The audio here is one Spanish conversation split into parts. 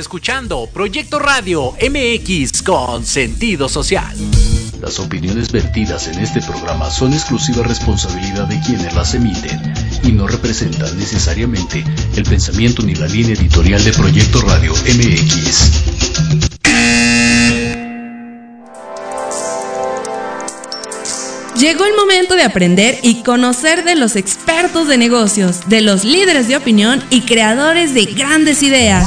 Escuchando Proyecto Radio MX con sentido social. Las opiniones vertidas en este programa son exclusiva responsabilidad de quienes las emiten y no representan necesariamente el pensamiento ni la línea editorial de Proyecto Radio MX. Llegó el momento de aprender y conocer de los expertos de negocios, de los líderes de opinión y creadores de grandes ideas.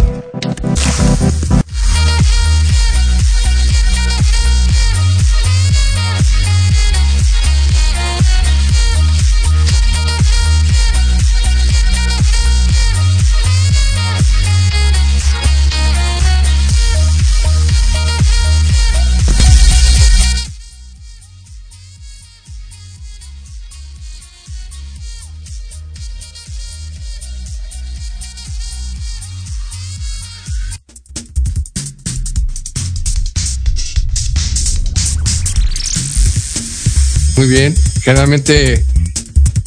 Bien. Generalmente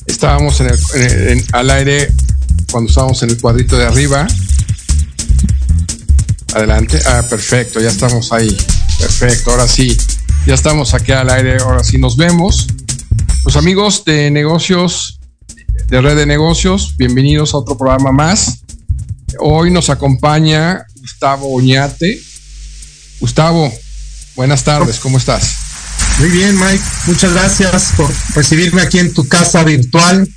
estábamos en el, al aire cuando estábamos en el cuadrito de arriba. Adelante. Ah, perfecto. Ya estamos ahí. Perfecto. Ahora sí. Ya estamos aquí al aire. Ahora sí nos vemos. Los amigos de negocios, de red de negocios, bienvenidos a otro programa más. Hoy nos acompaña Gustavo Oñate. Gustavo, buenas tardes. ¿Cómo estás? Muy bien, Mike. Muchas gracias por recibirme aquí en tu casa virtual.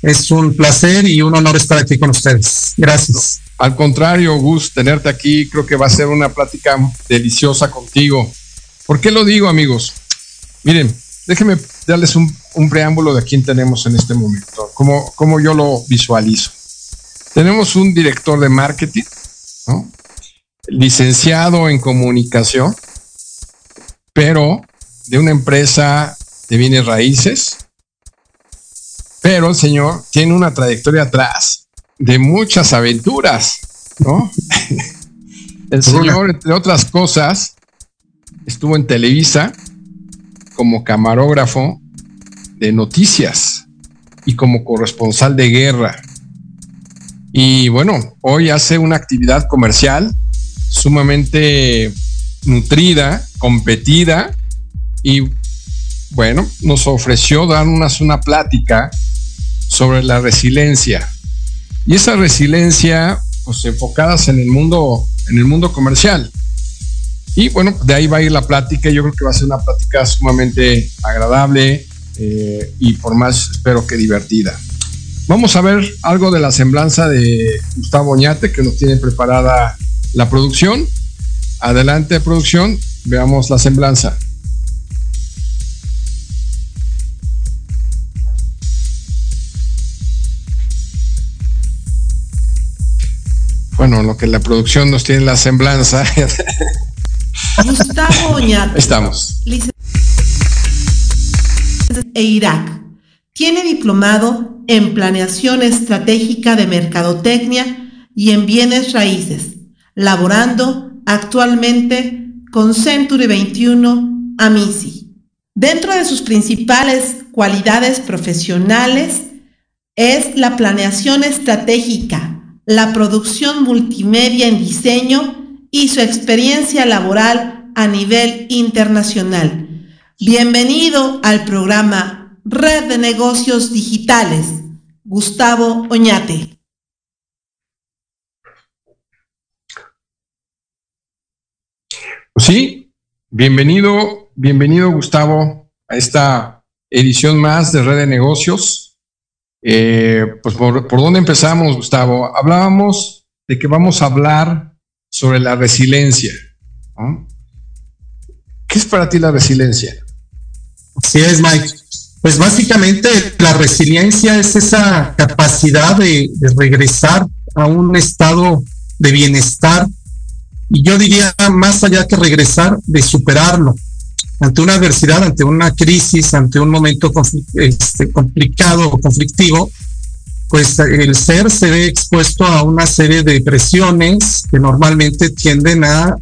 Es un placer y un honor estar aquí con ustedes. Gracias. Al contrario, Gus, tenerte aquí creo que va a ser una plática deliciosa contigo. ¿Por qué lo digo, amigos? Miren, déjenme darles un, preámbulo de quién tenemos en este momento, cómo yo lo visualizo. Tenemos un director de marketing, licenciado en comunicación, pero de una empresa de bienes raíces, pero el señor tiene una trayectoria atrás de muchas aventuras, ¿no? el señor, entre otras cosas, estuvo en Televisa como camarógrafo de noticias y como corresponsal de guerra. Y bueno, hoy hace una actividad comercial sumamente nutrida, competida, y bueno, nos ofreció darnos una plática sobre la resiliencia. Y esa resiliencia, pues enfocadas en el mundo, en el mundo comercial. Y bueno, de ahí va a ir la plática. Yo creo que va a ser una plática sumamente agradable eh, y por más espero que divertida. Vamos a ver algo de la semblanza de Gustavo Oñate que nos tiene preparada la producción. Adelante, producción, veamos la semblanza. Bueno, lo que la producción nos tiene la semblanza. Gustavo Oñate. Estamos. E Irak. Tiene diplomado en planeación estratégica de mercadotecnia y en bienes raíces, laborando actualmente con Century 21 Amisi. Dentro de sus principales cualidades profesionales es la planeación estratégica la producción multimedia en diseño y su experiencia laboral a nivel internacional. Bienvenido al programa Red de Negocios Digitales. Gustavo Oñate. Sí, bienvenido, bienvenido Gustavo a esta edición más de Red de Negocios. Eh, pues por, dónde empezamos, Gustavo. Hablábamos de que vamos a hablar sobre la resiliencia. ¿Qué es para ti la resiliencia? Así es, Mike. Pues básicamente la resiliencia es esa capacidad de, de regresar a un estado de bienestar y yo diría más allá que regresar, de superarlo ante una adversidad, ante una crisis, ante un momento este, complicado o conflictivo, pues el ser se ve expuesto a una serie de presiones que normalmente tienden a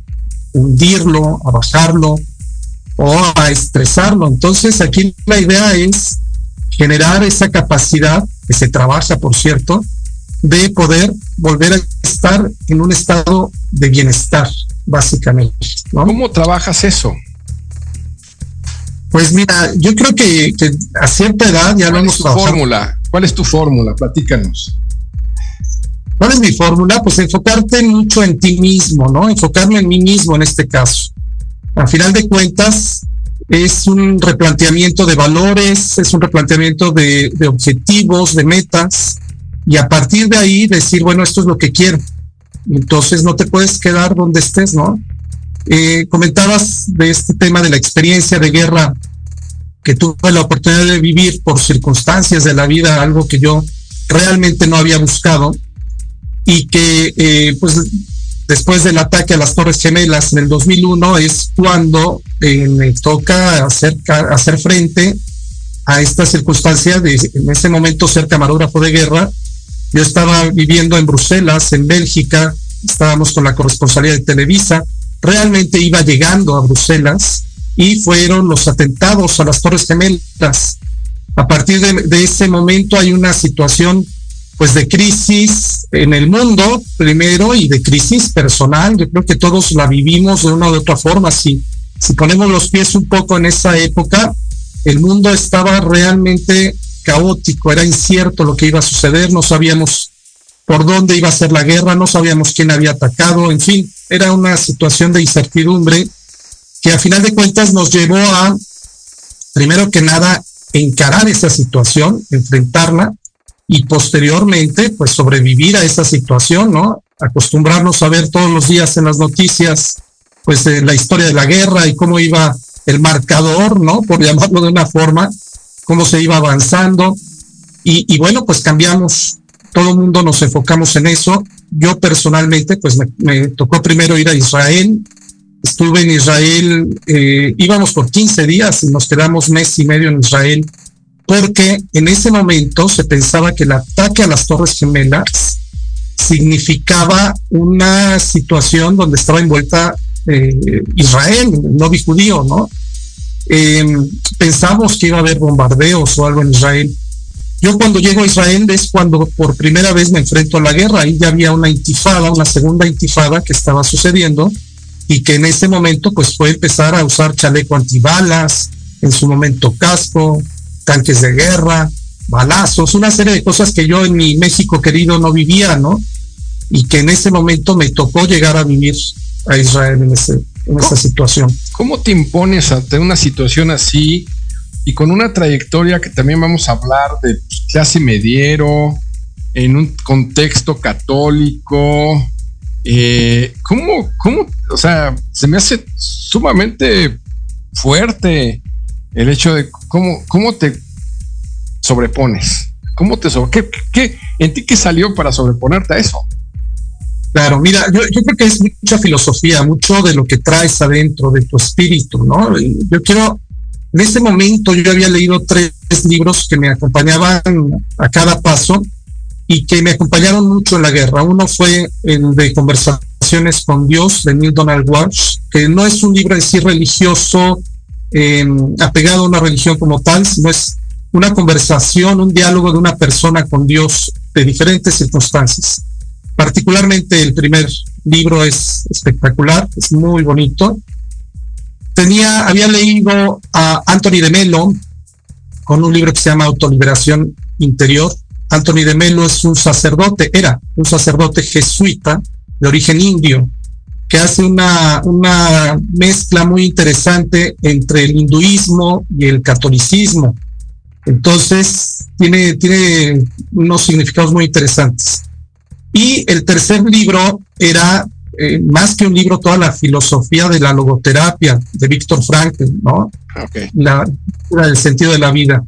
hundirlo, a bajarlo o a estresarlo. Entonces aquí la idea es generar esa capacidad, que se trabaja, por cierto, de poder volver a estar en un estado de bienestar, básicamente. ¿Cómo trabajas eso? Pues mira, yo creo que, a cierta edad ya lo hemos trabajado. fórmula? ¿Cuál es tu fórmula? Platícanos. ¿Cuál es mi fórmula? Pues enfocarte mucho en ti mismo, ¿no? Enfocarme en mí mismo en este caso. Al final de cuentas, es un replanteamiento de valores, es un replanteamiento de, de objetivos, de metas, y a partir de ahí decir, bueno, esto es lo que quiero. Entonces no te puedes quedar donde estés, ¿no? Eh, comentabas de este tema de la experiencia de guerra que tuve la oportunidad de vivir por circunstancias de la vida, algo que yo realmente no había buscado y que eh, pues después del ataque a las Torres Gemelas en el 2001 es cuando eh, me toca hacer, hacer frente a esta circunstancia de en ese momento ser camarógrafo de guerra. Yo estaba viviendo en Bruselas, en Bélgica, estábamos con la corresponsalía de Televisa, realmente iba llegando a Bruselas y fueron los atentados a las Torres Gemelas. A partir de, ese momento hay una situación pues de crisis en el mundo primero y de crisis personal. Yo creo que todos la vivimos de una u otra forma. Si, si ponemos los pies un poco en esa época, el mundo estaba realmente caótico, era incierto lo que iba a suceder, no sabíamos por dónde iba a ser la guerra, no sabíamos quién había atacado, en fin, era una situación de incertidumbre que a final de cuentas nos llevó a, primero que nada, encarar esa situación, enfrentarla y posteriormente, pues sobrevivir a esa situación, ¿no? Acostumbrarnos a ver todos los días en las noticias, pues la historia de la guerra y cómo iba el marcador, ¿no? Por llamarlo de una forma, cómo se iba avanzando. Y, bueno, pues cambiamos, todo el mundo nos enfocamos en eso. Yo personalmente, pues me, tocó primero ir a Israel. Estuve en Israel, eh, íbamos por 15 días y nos quedamos mes y medio en Israel, porque en ese momento se pensaba que el ataque a las Torres Gemelas significaba una situación donde estaba envuelta eh, Israel, el novi judío, ¿no? Em, pensamos que iba a haber bombardeos o algo en Israel. Yo cuando llego a Israel es cuando por primera vez me enfrento a la guerra. Ahí ya había una intifada, una segunda intifada que estaba sucediendo y que en ese momento pues fue empezar a usar chaleco antibalas, en su momento casco, tanques de guerra, balazos, una serie de cosas que yo en mi México querido no vivía, ¿no? Y que en ese momento me tocó llegar a vivir a Israel en ese, en esa situación. ¿Cómo te impones ante una situación así y con una trayectoria que también vamos a hablar de clase mediero, en un contexto católico? Eh, ¿cómo, ¿Cómo, o sea, se me hace sumamente fuerte el hecho de cómo, cómo te sobrepones? ¿Cómo te sobre, qué, qué, en ti qué salió para sobreponerte a eso? Claro, mira, yo, creo que es mucha filosofía, mucho de lo que traes adentro de tu espíritu, ¿no? Yo quiero, en ese momento yo había leído tres libros que me acompañaban a cada paso y que me acompañaron mucho en la guerra. Uno fue el de Conversaciones con Dios de Neil Donald Walsh, que no es un libro en sí religioso, em, apegado a una religión como tal, sino es una conversación, un diálogo de una persona con Dios de diferentes circunstancias. Particularmente el primer libro es espectacular, es muy bonito. Tenía, había leído a Anthony de Melo con un libro que se llama Autoliberación Interior. Anthony de Melo es un sacerdote, era un sacerdote jesuita de origen indio, que hace una, una mezcla muy interesante entre el hinduismo y el catolicismo. Entonces, tiene, tiene unos significados muy interesantes. Y el tercer libro era eh, más que un libro, toda la filosofía de la logoterapia de Víctor Frankl, ¿no? Okay. La, el sentido de la vida.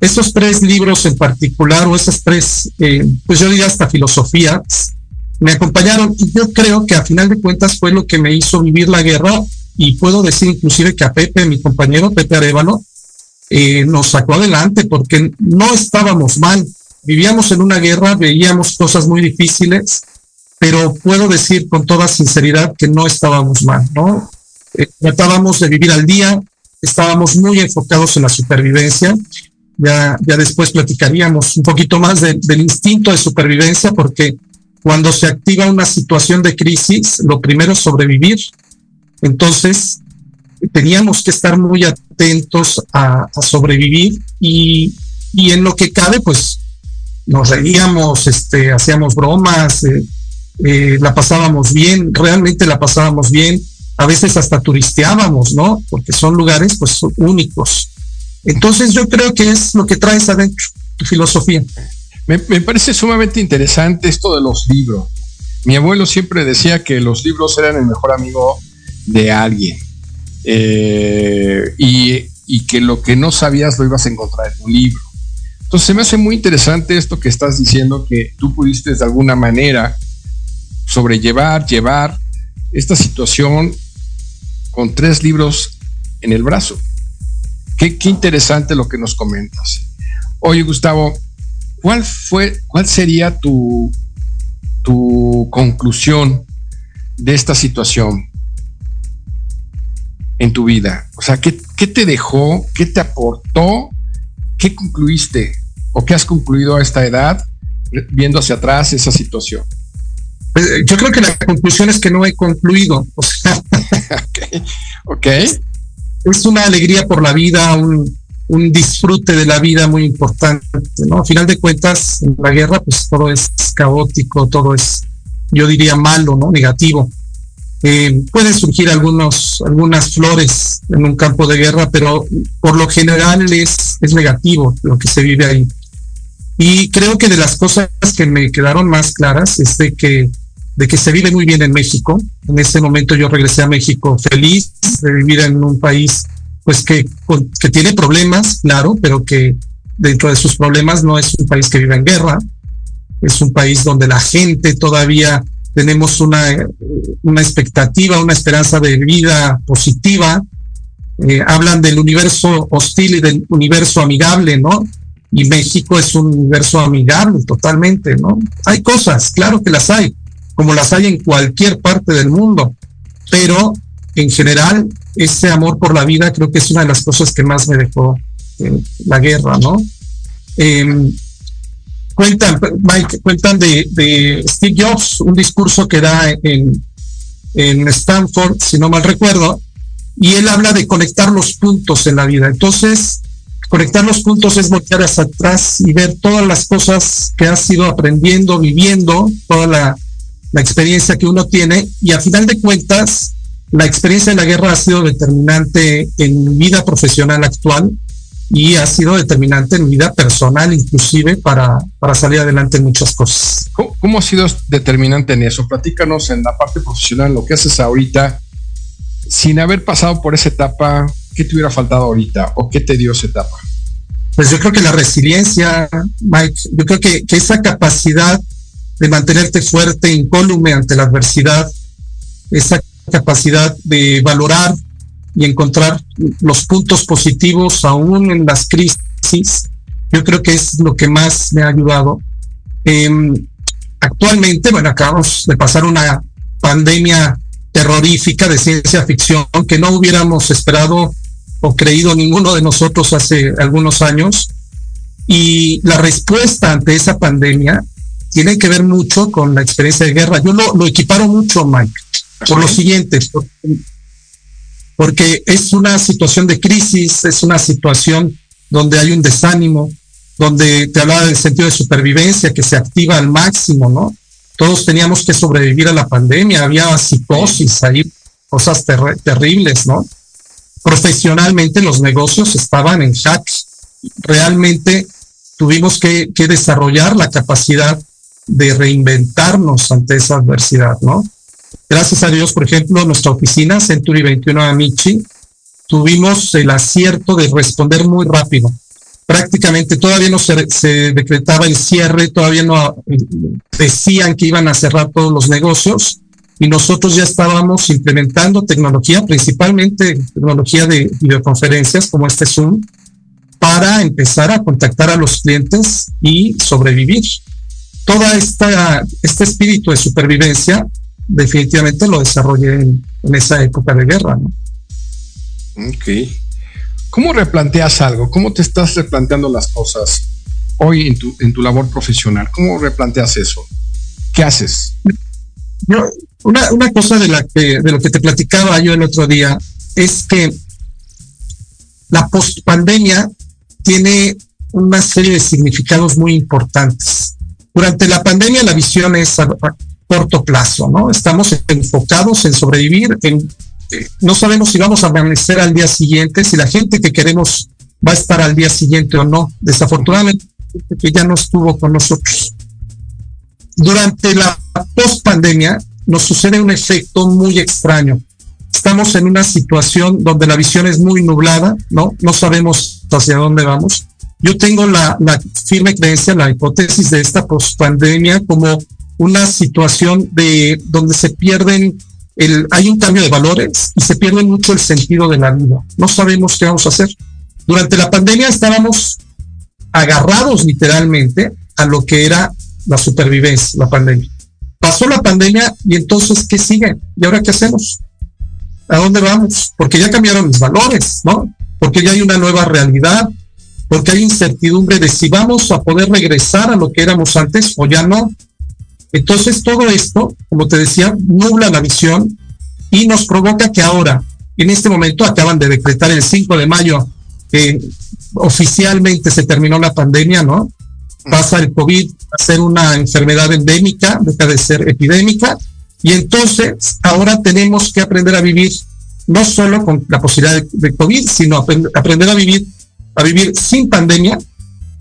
Esos tres libros en particular, o esas tres, eh, pues yo diría hasta filosofías, me acompañaron y yo creo que a final de cuentas fue lo que me hizo vivir la guerra y puedo decir inclusive que a Pepe, mi compañero Pepe Arevalo, eh, nos sacó adelante porque no estábamos mal, vivíamos en una guerra, veíamos cosas muy difíciles, pero puedo decir con toda sinceridad que no estábamos mal, ¿no? Eh, tratábamos de vivir al día, estábamos muy enfocados en la supervivencia. Ya, ya después platicaríamos un poquito más del instinto de supervivencia, porque cuando se activa una situación de crisis, lo primero es sobrevivir. Entonces, teníamos que estar muy atentos a, sobrevivir y, y, en lo que cabe, pues nos reíamos, este, hacíamos bromas, eh, eh, la pasábamos bien, realmente la pasábamos bien, a veces hasta turisteábamos, ¿no? Porque son lugares pues únicos. Entonces yo creo que es lo que traes adentro, tu filosofía. Me, parece sumamente interesante esto de los libros. Mi abuelo siempre decía que los libros eran el mejor amigo de alguien. Eh, y, que lo que no sabías lo ibas a encontrar en un libro. Entonces se me hace muy interesante esto que estás diciendo, que tú pudiste de alguna manera sobrellevar, llevar esta situación con tres libros en el brazo. Qué, interesante lo que nos comentas. Oye, Gustavo, ¿cuál fue, cuál sería tu, tu conclusión de esta situación en tu vida? O sea, ¿qué, ¿qué, te dejó? ¿Qué te aportó? ¿Qué concluiste? ¿O qué has concluido a esta edad viendo hacia atrás esa situación? Pues, yo creo que la conclusión es que no he concluido. O sea, okay. Es una alegría por la vida, un, disfrute de la vida muy importante, ¿no? A final de cuentas, en la guerra, pues todo es caótico, todo es, yo diría, malo, ¿no? Negativo. Eh, pueden surgir algunos, algunas flores en un campo de guerra, pero por lo general es, es negativo lo que se vive ahí. Y creo que de las cosas que me quedaron más claras es de que de que se vive muy bien en México. En ese momento yo regresé a México feliz de vivir en un país pues que, que tiene problemas, claro, pero que dentro de sus problemas no es un país que vive en guerra, es un país donde la gente todavía tenemos una, una expectativa, una esperanza de vida positiva. Eh, hablan del universo hostil y del universo amigable, ¿no? Y México es un universo amigable totalmente, ¿no? Hay cosas, claro que las hay, como las hay en cualquier parte del mundo. Pero en general, ese amor por la vida creo que es una de las cosas que más me dejó la guerra, ¿no? Em, cuentan, Mike, cuentan de, Steve Jobs, un discurso que da en, en Stanford, si no mal recuerdo, y él habla de conectar los puntos en la vida. Entonces, conectar los puntos es voltear hacia atrás y ver todas las cosas que has ido aprendiendo, viviendo, toda la, la experiencia que uno tiene y a final de cuentas la experiencia de la guerra ha sido determinante en mi vida profesional actual y ha sido determinante en mi vida personal inclusive para, para salir adelante en muchas cosas. ¿Cómo, ha sido determinante en eso? Platícanos en la parte profesional, lo que haces ahorita, sin haber pasado por esa etapa, ¿qué te hubiera faltado ahorita o qué te dio esa etapa? Pues yo creo que la resiliencia, Mike, yo creo que, que esa capacidad de mantenerte fuerte, incólume ante la adversidad, esa capacidad de valorar y encontrar los puntos positivos aún en las crisis, yo creo que es lo que más me ha ayudado. Em, actualmente, bueno, acabamos de pasar una pandemia terrorífica de ciencia ficción que no hubiéramos esperado o creído ninguno de nosotros hace algunos años. Y la respuesta ante esa pandemia tiene que ver mucho con la experiencia de guerra. Yo lo, equiparo mucho, Mike, por lo siguiente, porque es una situación de crisis, es una situación donde hay un desánimo, donde te hablaba del sentido de supervivencia que se activa al máximo, ¿no? Todos teníamos que sobrevivir a la pandemia, había psicosis ahí, cosas terribles, ¿no? Profesionalmente los negocios estaban en jack. Realmente tuvimos que desarrollar la capacidad de reinventarnos ante esa adversidad, ¿no? Gracias a Dios, por ejemplo, nuestra oficina, Century 21 Amici, tuvimos el acierto de responder muy rápido. Prácticamente todavía no se, decretaba el cierre, todavía no eh, decían que iban a cerrar todos los negocios y nosotros ya estábamos implementando tecnología, principalmente tecnología de videoconferencias como este Zoom, para empezar a contactar a los clientes y sobrevivir esta este espíritu de supervivencia definitivamente lo desarrollé en, esa época de guerra. ¿no? Ok. ¿Cómo replanteas algo? ¿Cómo te estás replanteando las cosas hoy en tu, en tu labor profesional? ¿Cómo replanteas eso? ¿Qué haces? una, una, cosa de, la que, de lo que te platicaba yo el otro día es que la postpandemia tiene una serie de significados muy importantes. Durante la pandemia la visión es a, corto plazo, ¿no? Estamos enfocados en sobrevivir, eh, no sabemos si vamos a amanecer al día siguiente, si la gente que queremos va a estar al día siguiente o no. Desafortunadamente, que ya no estuvo con nosotros. Durante la post pandemia nos sucede un efecto muy extraño. Estamos en una situación donde la visión es muy nublada, ¿no? No sabemos hacia dónde vamos. Yo tengo la, firme creencia, la hipótesis de esta post-pandemia como una situación de donde se pierden el, hay un cambio de valores y se pierde mucho el sentido de la vida. No sabemos qué vamos a hacer. Durante la pandemia estábamos agarrados literalmente a lo que era la supervivencia, la pandemia. Pasó la pandemia y entonces, ¿qué sigue? ¿Y ahora qué hacemos? ¿A dónde vamos? Porque ya cambiaron los valores, ¿no? Porque ya hay una nueva realidad, porque hay incertidumbre de si vamos a poder regresar a lo que éramos antes o ya no. Entonces todo esto, como te decía, nubla la visión y nos provoca que ahora, en este momento, acaban de decretar el 5 de mayo que oficialmente se terminó la pandemia, ¿no? Pasa el COVID a ser una enfermedad endémica, deja de ser epidémica, y entonces ahora tenemos que aprender a vivir no solo con la posibilidad de, COVID, sino aprender a vivir, a vivir sin pandemia,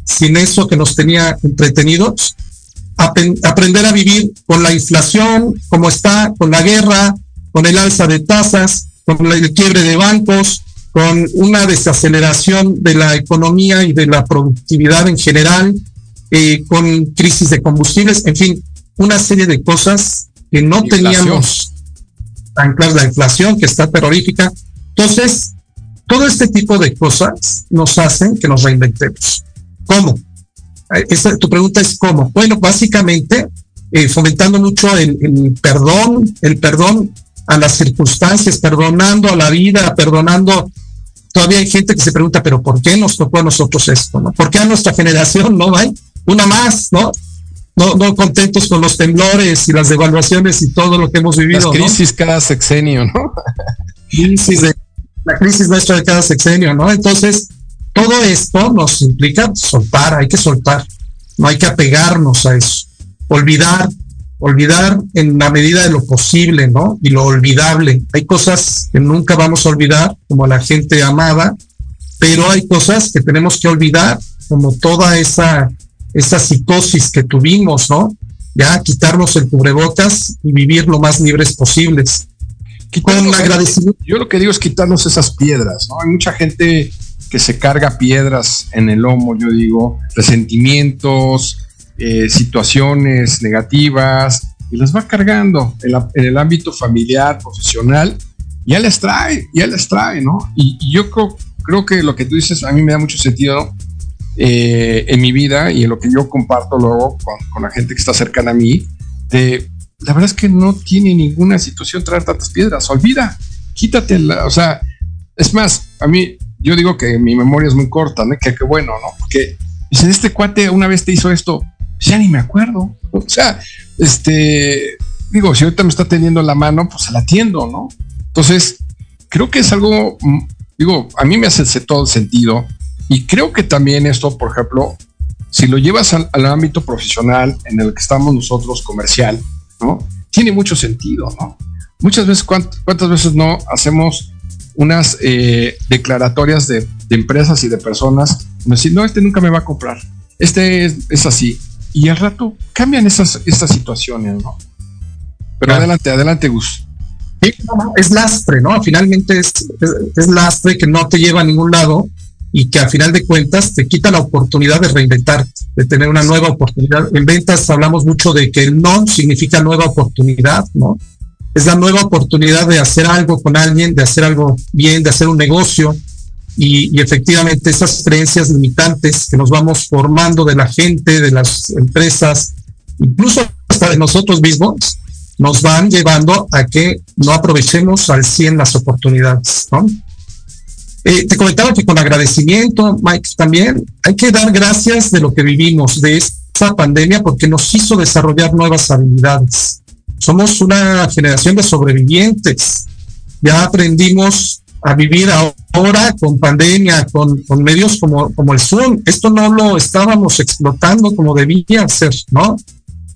sin eso que nos tenía entretenidos, aprender a vivir con la inflación como está, con la guerra, con el alza de tasas, con el quiebre de bancos, con una desaceleración de la economía y de la productividad en general, eh, con crisis de combustibles, en fin, una serie de cosas que no teníamos tan claras, la inflación que está terrorífica. Entonces, todo este tipo de cosas nos hacen que nos reinventemos. ¿Cómo? Esa, tu pregunta es cómo. Bueno, básicamente eh, fomentando mucho el, el, perdón, el perdón a las circunstancias, perdonando a la vida, perdonando. Todavía hay gente que se pregunta, pero ¿por qué nos tocó a nosotros esto? ¿no? ¿Por qué a nuestra generación no hay una más, no? No, no contentos con los temblores y las devaluaciones y todo lo que hemos vivido. Las crisis cada sexenio, ¿no? crisis de, la crisis nuestra de cada sexenio, ¿no? Entonces, todo esto nos implica soltar, hay que soltar, no hay que apegarnos a eso, olvidar, olvidar en la medida de lo posible, ¿no? Y lo olvidable. Hay cosas que nunca vamos a olvidar, como la gente amada, pero hay cosas que tenemos que olvidar, como toda esa, esa psicosis que tuvimos, ¿no? Ya quitarnos el cubrebocas y vivir lo más libres posibles. Con agradecimiento. Yo lo que digo es quitarnos esas piedras, ¿no? Hay mucha gente que se carga piedras en el lomo, yo digo, resentimientos, eh, situaciones negativas, y las va cargando en, el ámbito familiar, profesional, ya les trae, ya les trae, ¿no? Y, yo creo, creo, que lo que tú dices a mí me da mucho sentido eh, en mi vida y en lo que yo comparto luego con, con, la gente que está cercana a mí, de, la verdad es que no tiene ninguna situación traer tantas piedras, olvida, quítate, o sea, es más, a mí yo digo que mi memoria es muy corta, ¿no? Que, qué bueno, ¿no? Porque dice, este cuate una vez te hizo esto, ya ni me acuerdo. O sea, este, digo, si ahorita me está teniendo la mano, pues se la atiendo, ¿no? Entonces, creo que es algo, mm, digo, a mí me hace todo el sentido y creo que también esto, por ejemplo, si lo llevas al, ámbito profesional en el que estamos nosotros, comercial, ¿no? Tiene mucho sentido, ¿no? Muchas veces, ¿cuántas veces no hacemos unas eh, declaratorias de, empresas y de personas, decir, no, este nunca me va a comprar, este es, así. Y al rato cambian esas, esas situaciones, ¿no? Pero adelante, adelante, Gus. es lastre, ¿no? Finalmente es, es, lastre que no te lleva a ningún lado y que al final de cuentas te quita la oportunidad de reinventar, de tener una nueva oportunidad. En ventas hablamos mucho de que el no significa nueva oportunidad, ¿no? es la nueva oportunidad de hacer algo con alguien, de hacer algo bien, de hacer un negocio. Y, efectivamente esas creencias limitantes que nos vamos formando de la gente, de las empresas incluso hasta de nosotros mismos, nos van llevando a que no aprovechemos al 100 las oportunidades, ¿no? Eh, te comentaba que con agradecimiento, Mike, también hay que dar gracias de lo que vivimos, de esta pandemia, porque nos hizo desarrollar nuevas habilidades. Somos una generación de sobrevivientes. Ya aprendimos a vivir ahora con pandemia, con, medios como, como el Zoom. Esto no lo estábamos explotando como debía ser, ¿no?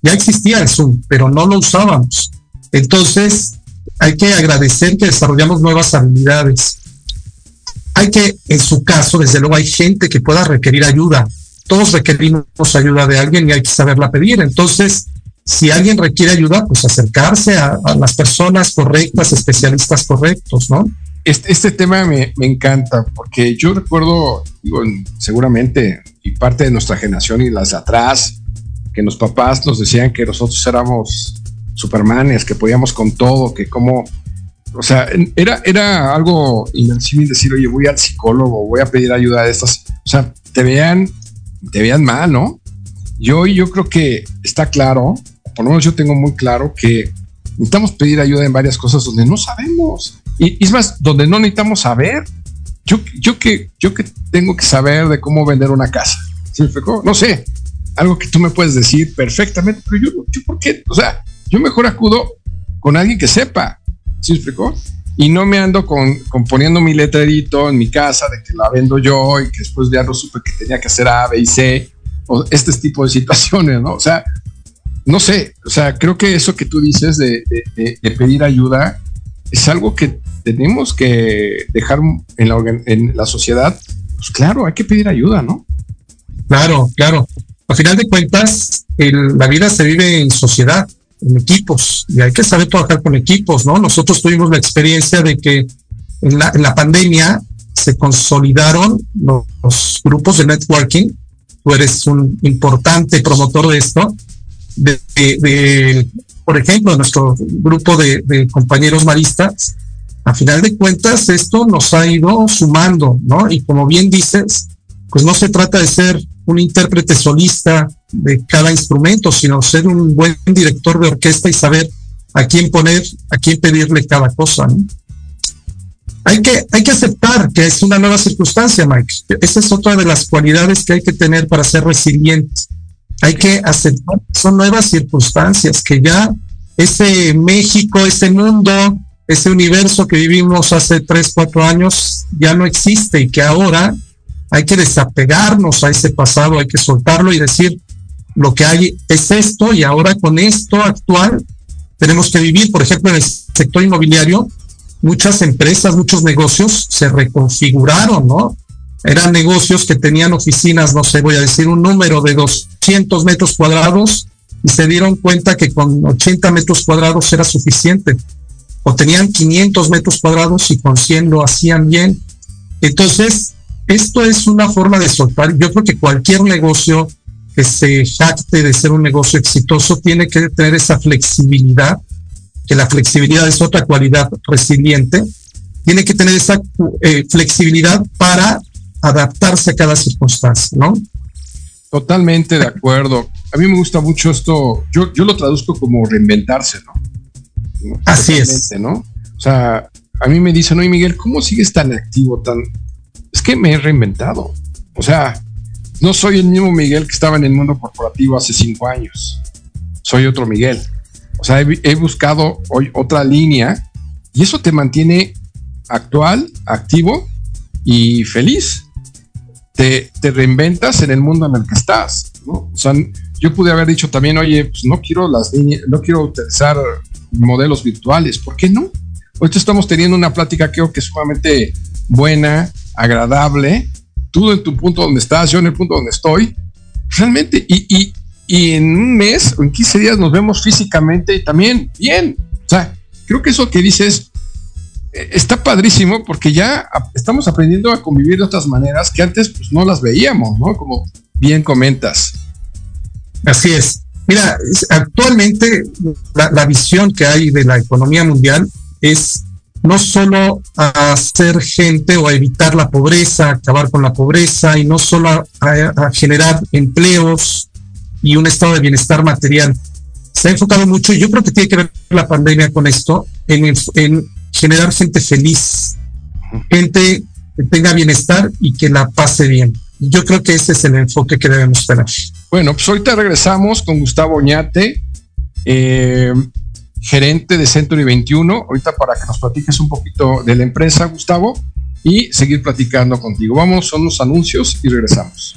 Ya existía el Zoom, pero no lo usábamos. Entonces, hay que agradecer que desarrollamos nuevas habilidades. Hay que, en su caso, desde luego, hay gente que pueda requerir ayuda. Todos requerimos ayuda de alguien y hay que saberla pedir. Entonces, si alguien requiere ayuda, pues acercarse a, las personas correctas, especialistas correctos, ¿no? Este, este tema me, me, encanta porque yo recuerdo, digo, seguramente, y parte de nuestra generación y las de atrás, que los papás nos decían que nosotros éramos supermanes, que podíamos con todo, que como, o sea, era, era algo invencible decir, oye, voy al psicólogo, voy a pedir ayuda a estas, o sea, te vean, te vean mal, ¿no? Yo, yo creo que está claro, por lo menos yo tengo muy claro que necesitamos pedir ayuda en varias cosas donde no sabemos. Y, es más, donde no necesitamos saber. Yo, yo, que, yo que tengo que saber de cómo vender una casa. ¿Sí me No sé, algo que tú me puedes decir perfectamente, pero yo, yo ¿por qué? O sea, yo mejor acudo con alguien que sepa. ¿Sí? Y no me ando con, poniendo mi letrerito en mi casa de que la vendo yo y que después ya no supe que tenía que hacer A, B y C, o este tipo de situaciones, ¿no? O sea, no sé, o sea, creo que eso que tú dices de, pedir ayuda es algo que tenemos que dejar en la, en la sociedad. Pues claro, hay que pedir ayuda, ¿no? Claro, claro. A final de cuentas, la vida se vive en sociedad, en equipos, y hay que saber trabajar con equipos, ¿no? Nosotros tuvimos la experiencia de que en la, en la pandemia se consolidaron los, grupos de networking. Tú eres un importante promotor de esto. De, por ejemplo, nuestro grupo de, de compañeros maristas, a final de cuentas, esto nos ha ido sumando, ¿no? Y como bien dices, pues no se trata de ser un intérprete solista de cada instrumento, sino ser un buen director de orquesta y saber a quién poner, a quién pedirle cada cosa. Hay, que, hay que aceptar que es una nueva circunstancia, Mike. Esa es otra de las cualidades que hay que tener para ser resilientes. Hay que aceptar que son nuevas circunstancias, que ya ese México, ese mundo, ese universo que vivimos hace tres, cuatro años ya no existe y que ahora hay que desapegarnos a ese pasado, hay que soltarlo y decir, lo que hay es esto y ahora con esto actual tenemos que vivir. Por ejemplo, en el sector inmobiliario, muchas empresas, muchos negocios se reconfiguraron, ¿no? Eran negocios que tenían oficinas, no sé, voy a decir un número de 200 metros cuadrados y se dieron cuenta que con 80 metros cuadrados era suficiente. O tenían 500 metros cuadrados y con 100 lo hacían bien. Entonces, esto es una forma de soltar. Yo creo que cualquier negocio que se jacte de ser un negocio exitoso tiene que tener esa flexibilidad, que la flexibilidad es otra cualidad resiliente, tiene que tener esa eh, flexibilidad para adaptarse a cada circunstancia, ¿no? Totalmente de acuerdo. A mí me gusta mucho esto, yo, yo lo traduzco como reinventarse, ¿no? Así es. ¿no? O sea, a mí me dicen, oye Miguel, ¿cómo sigues tan activo, tan, es que me he reinventado. O sea, no soy el mismo Miguel que estaba en el mundo corporativo hace cinco años. Soy otro Miguel. O sea, he, buscado hoy otra línea y eso te mantiene actual, activo y feliz. Te, reinventas en el mundo en el que estás. ¿no? O sea, yo pude haber dicho también, oye, pues no quiero las no quiero utilizar modelos virtuales. ¿Por qué no? Hoy estamos teniendo una plática creo que es sumamente buena, agradable, tú en tu punto donde estás, yo en el punto donde estoy, realmente, y, en un mes o en 15 días nos vemos físicamente y también bien. O sea, creo que eso que dices eh, está padrísimo porque ya estamos aprendiendo a convivir de otras maneras que antes pues no las veíamos, ¿no? Como bien comentas. Así es. Mira, actualmente la visión que hay de la economía mundial es no solo a hacer gente o a evitar la pobreza, acabar con la pobreza y no solo a, generar empleos y un estado de bienestar material. Se ha enfocado mucho, y yo creo que tiene que ver la pandemia con esto, en, en generar gente feliz, gente que tenga bienestar y que la pase bien. Yo creo que ese es el enfoque que debemos tener. Bueno, pues ahorita regresamos con Gustavo Oñate, eh, gerente de Century 21, ahorita para que nos platiques un poquito de la empresa, Gustavo, y seguir platicando contigo. Vamos, son los anuncios y regresamos.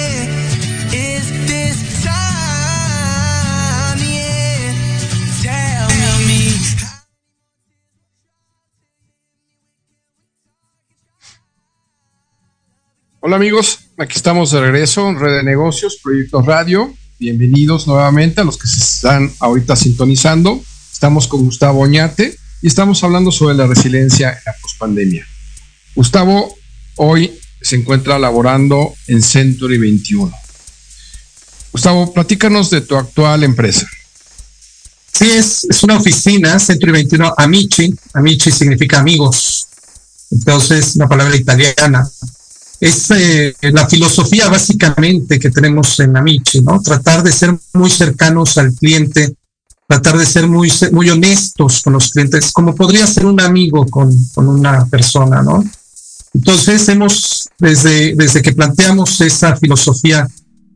Hola amigos, aquí estamos de regreso en Red de Negocios, Proyecto Radio. Bienvenidos nuevamente a los que se están ahorita sintonizando. Estamos con Gustavo Oñate y estamos hablando sobre la resiliencia en la pospandemia. Gustavo hoy se encuentra laborando en Century 21. Gustavo, platícanos de tu actual empresa. Sí, es, es una oficina, Century 21 Amici. Amici significa amigos. Entonces, una palabra italiana es eh, la filosofía básicamente que tenemos en Amici, ¿no? Tratar de ser muy cercanos al cliente, tratar de ser muy, muy honestos con los clientes, como podría ser un amigo con, con una persona, ¿no? Entonces hemos, desde, desde que planteamos esa filosofía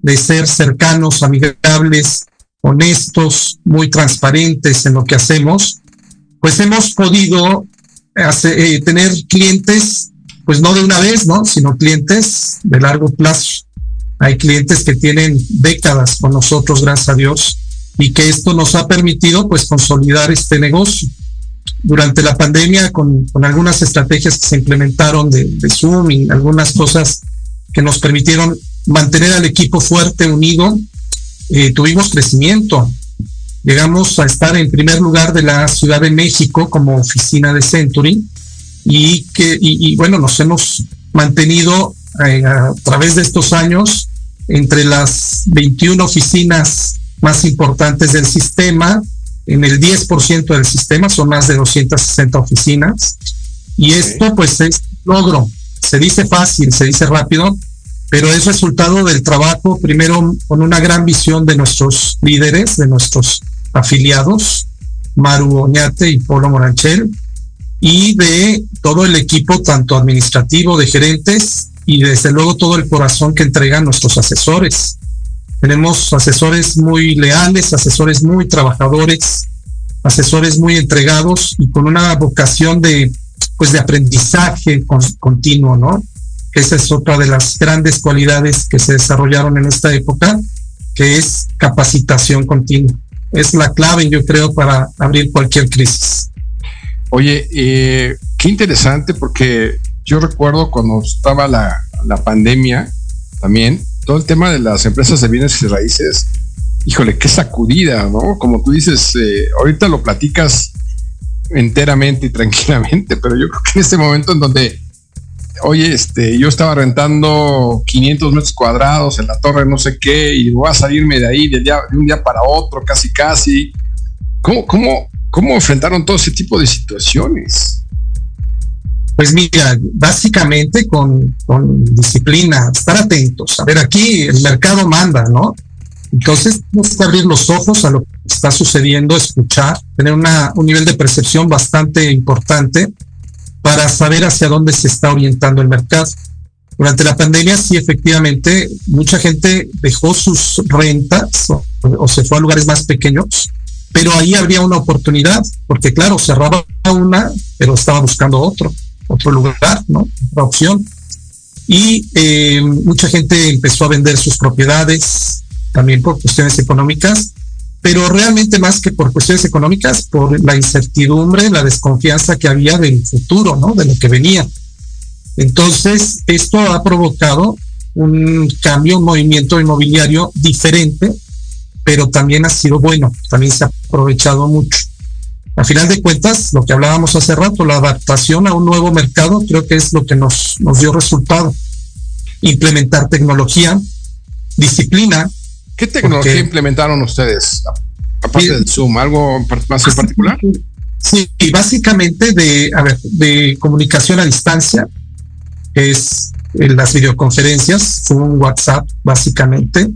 de ser cercanos, amigables, honestos, muy transparentes en lo que hacemos, pues hemos podido eh, tener clientes pues no de una vez, ¿no? Sino clientes de largo plazo. Hay clientes que tienen décadas con nosotros, gracias a Dios, y que esto nos ha permitido pues consolidar este negocio. Durante la pandemia, con, algunas estrategias que se implementaron de, de Zoom y algunas cosas que nos permitieron mantener al equipo fuerte, unido, eh, tuvimos crecimiento. Llegamos a estar en primer lugar de la Ciudad de México como oficina de Century y que, y, bueno, nos hemos mantenido eh, a través de estos años entre las 21 oficinas más importantes del sistema, en el 10% del sistema, son más de 260 oficinas. Y esto pues es logro. Se dice fácil, se dice rápido, pero es resultado del trabajo primero con una gran visión de nuestros líderes, de nuestros afiliados, Maru Oñate y Polo Moranchel, y de todo el equipo, tanto administrativo, de gerentes, y desde luego todo el corazón que entregan nuestros asesores. Tenemos asesores muy leales, asesores muy trabajadores, asesores muy entregados y con una vocación de, pues, de aprendizaje continuo, ¿no? Esa es otra de las grandes cualidades que se desarrollaron en esta época, que es capacitación continua. Es la clave, yo creo, para abrir cualquier crisis. Oye, eh, qué interesante porque yo recuerdo cuando estaba la, la pandemia también, todo el tema de las empresas de bienes y raíces, híjole, qué sacudida, ¿no? Como tú dices, eh, ahorita lo platicas enteramente y tranquilamente, pero yo creo que en este momento en donde, oye, este, yo estaba rentando 500 metros cuadrados en la torre, no sé qué, y voy a salirme de ahí de, de un día para otro, casi, casi. ¿Cómo, cómo, cómo enfrentaron todo ese tipo de situaciones? Pues mira, básicamente con, disciplina, estar atentos. A ver, aquí el mercado manda, ¿no? Entonces, tenemos que abrir los ojos a lo que está sucediendo, escuchar, tener una, un nivel de percepción bastante importante para saber hacia dónde se está orientando el mercado. Durante la pandemia, sí, efectivamente, mucha gente dejó sus rentas o, o se fue a lugares más pequeños, pero ahí habría una oportunidad, porque claro, cerraba una, pero estaba buscando otro otro lugar, ¿no? Otra opción. Y eh, mucha gente empezó a vender sus propiedades también por cuestiones económicas, pero realmente más que por cuestiones económicas, por la incertidumbre, la desconfianza que había del futuro, ¿no? De lo que venía. Entonces, esto ha provocado un cambio, un movimiento inmobiliario diferente, pero también ha sido bueno, también se ha aprovechado mucho. A final de cuentas, lo que hablábamos hace rato, la adaptación a un nuevo mercado, creo que es lo que nos, nos dio resultado. Implementar tecnología, disciplina. ¿Qué tecnología implementaron ustedes? Aparte del Zoom, ¿algo más en particular? Sí, básicamente de, a ver, de comunicación a distancia, es en las videoconferencias, Zoom, WhatsApp, básicamente,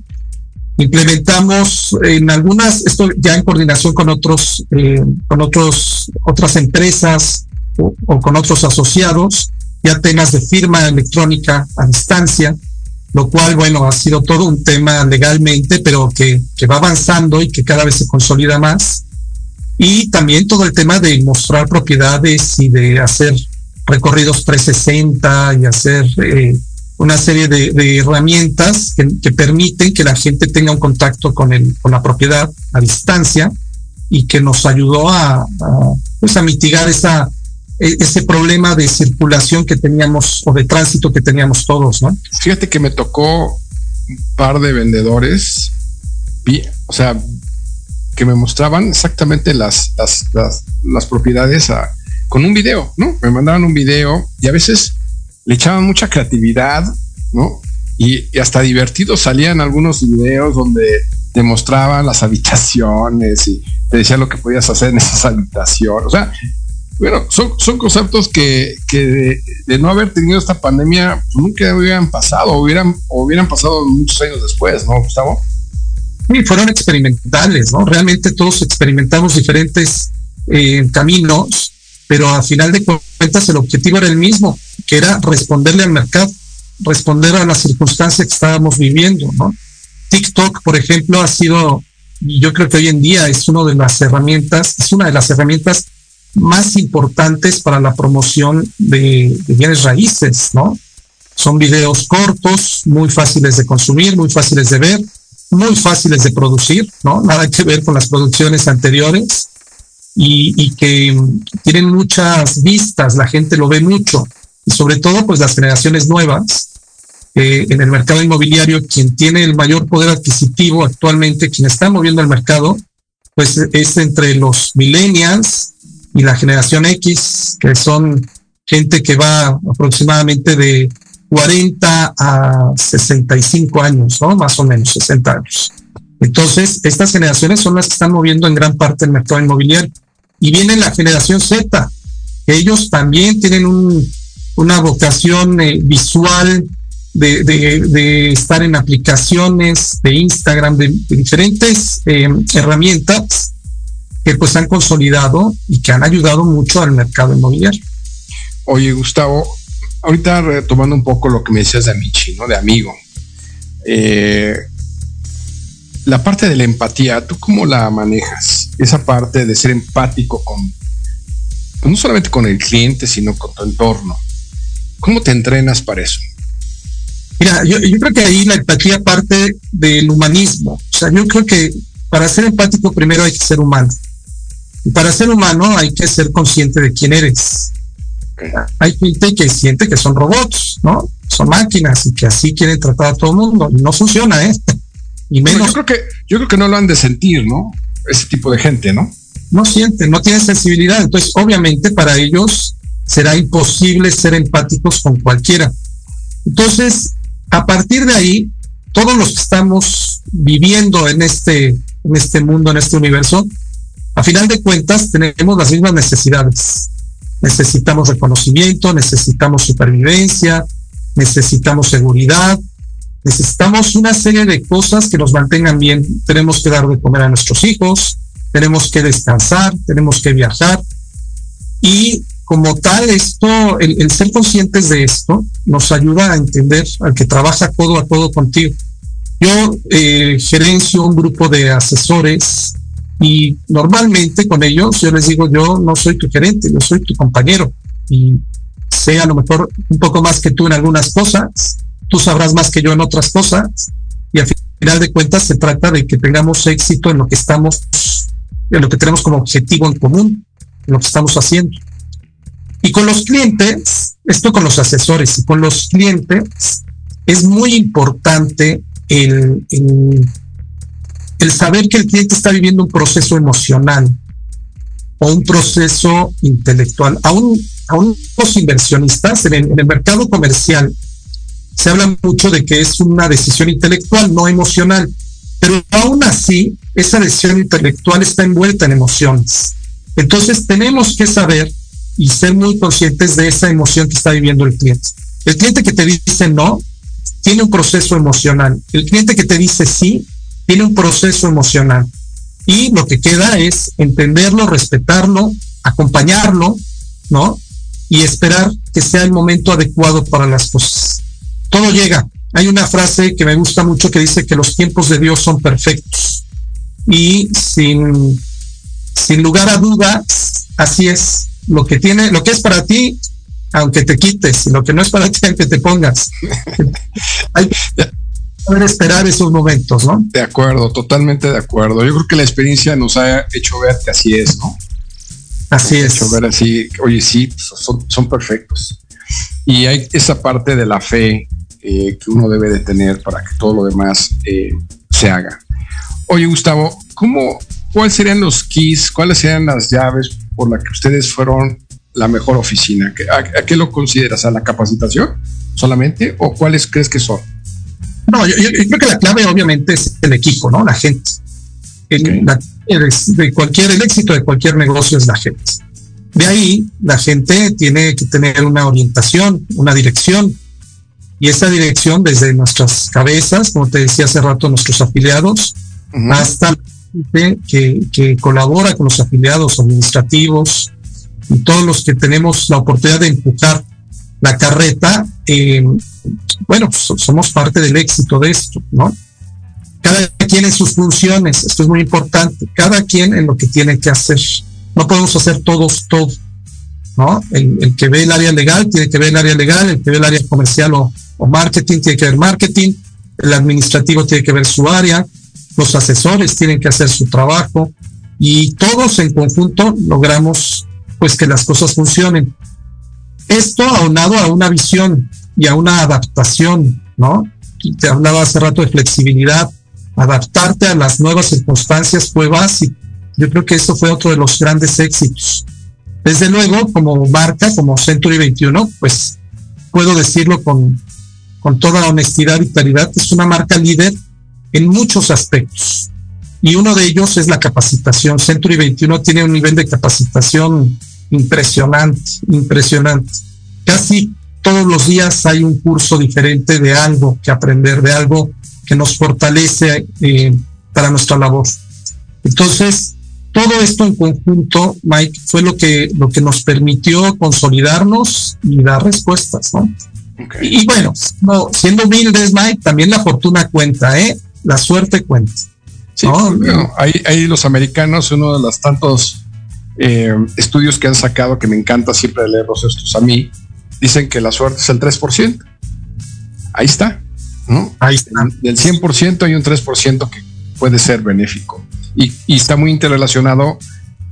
Implementamos en algunas, esto ya en coordinación con otros, eh, con otros, otras empresas o, con otros asociados, ya temas de firma electrónica a distancia, lo cual, bueno, ha sido todo un tema legalmente, pero que, que va avanzando y que cada vez se consolida más. Y también todo el tema de mostrar propiedades y de hacer recorridos 360 y hacer eh, una serie de, herramientas que, permiten que la gente tenga un contacto con, el, con la propiedad a distancia y que nos ayudó a, pues a mitigar esa, e, ese problema de circulación que teníamos o de tránsito que teníamos todos, ¿no? Fíjate que me tocó un par de vendedores, o sea, que me mostraban exactamente las, las, las, propiedades con un video, ¿no? Me mandaban un video y a veces le echaban mucha creatividad, ¿no? Y, hasta divertidos salían algunos videos donde te mostraban las habitaciones y te decían lo que podías hacer en esas habitaciones. O sea, bueno, son, son conceptos que, que de, no haber tenido esta pandemia pues, nunca hubieran pasado, hubieran, hubieran pasado muchos años después, ¿no, Gustavo? Sí, fueron experimentales, ¿no? Realmente todos experimentamos diferentes eh, caminos, pero a final de cuentas el objetivo era el mismo, que era responderle al mercado, responder a las circunstancias que estábamos viviendo, ¿no? TikTok, por ejemplo, ha sido, yo creo que hoy en día es una de las herramientas, es una de las herramientas más importantes para la promoción de, bienes raíces, ¿no? Son videos cortos, muy fáciles de consumir, muy fáciles de ver, muy fáciles de producir. Nada que ver con las producciones anteriores y, y que tienen muchas vistas, la gente lo ve mucho y sobre todo pues las generaciones nuevas eh, en el mercado inmobiliario, quien tiene el mayor poder adquisitivo actualmente, quien está moviendo el mercado, pues es entre los millennials y la generación X, que son gente que va aproximadamente de 40 a 65 años, ¿no? Más o menos 60 años. Entonces, estas generaciones son las que están moviendo en gran parte el mercado inmobiliario. Y viene la generación Z, que ellos también tienen una vocación eh, visual de, estar en aplicaciones de Instagram, de, diferentes eh, herramientas que pues han consolidado y que han ayudado mucho al mercado inmobiliario. Oye, Gustavo, ahorita retomando un poco lo que me decías de Michi, ¿no? De amigo. Eh, la parte de la empatía, ¿tú cómo la manejas? Esa parte de ser empático con, pues, no solamente con el cliente, sino con tu entorno. ¿Cómo te entrenas para eso? Mira, yo, yo creo que ahí la empatía parte del humanismo. O sea, yo creo que para ser empático primero hay que ser humano. Y para ser humano hay que ser consciente de quién eres. Hay gente que siente que son robots, ¿no? Son máquinas y que así quieren tratar a todo el mundo. Y no funciona, ¿eh? Y menos. yo creo que, yo creo que no lo han de sentir, ¿no? Ese tipo de gente, ¿no? No sienten, no tienen sensibilidad. Entonces, obviamente, para ellos será imposible ser empáticos con cualquiera. Entonces, a partir de ahí, todos los que estamos viviendo en este, en este mundo, en este universo, a final de cuentas tenemos las mismas necesidades. Necesitamos reconocimiento, necesitamos supervivencia, necesitamos seguridad, necesitamos una serie de cosas que nos mantengan bien. Tenemos que dar de comer a nuestros hijos, tenemos que descansar, tenemos que viajar. Y como tal, esto, el, ser conscientes de esto, nos ayuda a entender al que trabaja codo a codo contigo. Yo eh, gerencio un grupo de asesores y normalmente con ellos yo les digo, yo no soy tu gerente, yo soy tu compañero y sé a lo mejor un poco más que tú en algunas cosas, tú sabrás más que yo en otras cosas y al final de cuentas se trata de que tengamos éxito en lo que estamos, en lo que tenemos como objetivo en común, en lo que estamos haciendo. Y con los clientes, esto con los asesores y con los clientes, es muy importante el, el saber que el cliente está viviendo un proceso emocional o un proceso intelectual. Aún los inversionistas en el, mercado comercial se habla mucho de que es una decisión intelectual, no emocional, pero aún así esa decisión intelectual está envuelta en emociones. Entonces tenemos que saber y ser muy conscientes de esa emoción que está viviendo el cliente. El cliente que te dice no tiene un proceso emocional. El cliente que te dice sí tiene un proceso emocional. Y lo que queda es entenderlo, respetarlo, acompañarlo, ¿no? Y esperar que sea el momento adecuado para las cosas. Todo llega. Hay una frase que me gusta mucho que dice que los tiempos de Dios son perfectos. Y sin, sin lugar a dudas, así es. Lo que tiene, lo que es para ti, aunque te quites, y lo que no es para ti, aunque te pongas. Hay, poder esperar esos momentos, ¿no? De acuerdo, totalmente de acuerdo. Yo creo que la experiencia nos ha hecho ver que así es, ¿no? Así es. Hecho ver así, oye, sí, pues, son, perfectos. Y hay esa parte de la fe eh, que uno debe de tener para que todo lo demás eh, se haga. Oye, Gustavo, ¿cómo, ¿cuáles serían los keys, cuáles serían las llaves por las que ustedes fueron la mejor oficina? ¿A, a qué lo consideras? ¿A la capacitación solamente? ¿O cuáles crees que son? No, yo, creo que la clave obviamente es el equipo, ¿no? La gente. El, de cualquier, el éxito de cualquier negocio es la gente. De ahí, la gente tiene que tener una orientación, una dirección. Y esa dirección desde nuestras cabezas, como te decía hace rato, nuestros afiliados, hasta la gente que, que colabora con los afiliados administrativos y todos los que tenemos la oportunidad de empujar la carreta, eh, bueno, somos parte del éxito de esto, ¿no? Cada quien en sus funciones, esto es muy importante, cada quien en lo que tiene que hacer. No podemos hacer todos todo, ¿no? El, que ve el área legal tiene que ver el área legal, el que ve el área comercial o, o marketing tiene que ver marketing, el administrativo tiene que ver su área, los asesores tienen que hacer su trabajo y todos en conjunto logramos pues que las cosas funcionen. Esto aunado a una visión y a una adaptación, ¿no? Te hablaba hace rato de flexibilidad, adaptarte a las nuevas circunstancias fue básico. Yo creo que eso fue otro de los grandes éxitos. Desde luego, como marca, como Century 21, pues puedo decirlo con, con toda honestidad y claridad, es una marca líder en muchos aspectos. Y uno de ellos es la capacitación. Century 21 tiene un nivel de capacitación impresionante, impresionante. Casi todos los días hay un curso diferente de algo que aprender, de algo que nos fortalece eh, para nuestra labor. Entonces, todo esto en conjunto, Mike, fue lo que, lo que nos permitió consolidarnos y dar respuestas, ¿no? Y, bueno, no, siendo humildes, Mike, también la fortuna cuenta, ¿eh? La suerte cuenta. Sí, bueno, ahí, los americanos, uno de los tantos eh, estudios que han sacado que me encanta siempre leerlos estos a mí, dicen que la suerte es el 3%. Ahí está, ¿no? Ahí está. Del 100% hay un 3% que puede ser benéfico y, está muy interrelacionado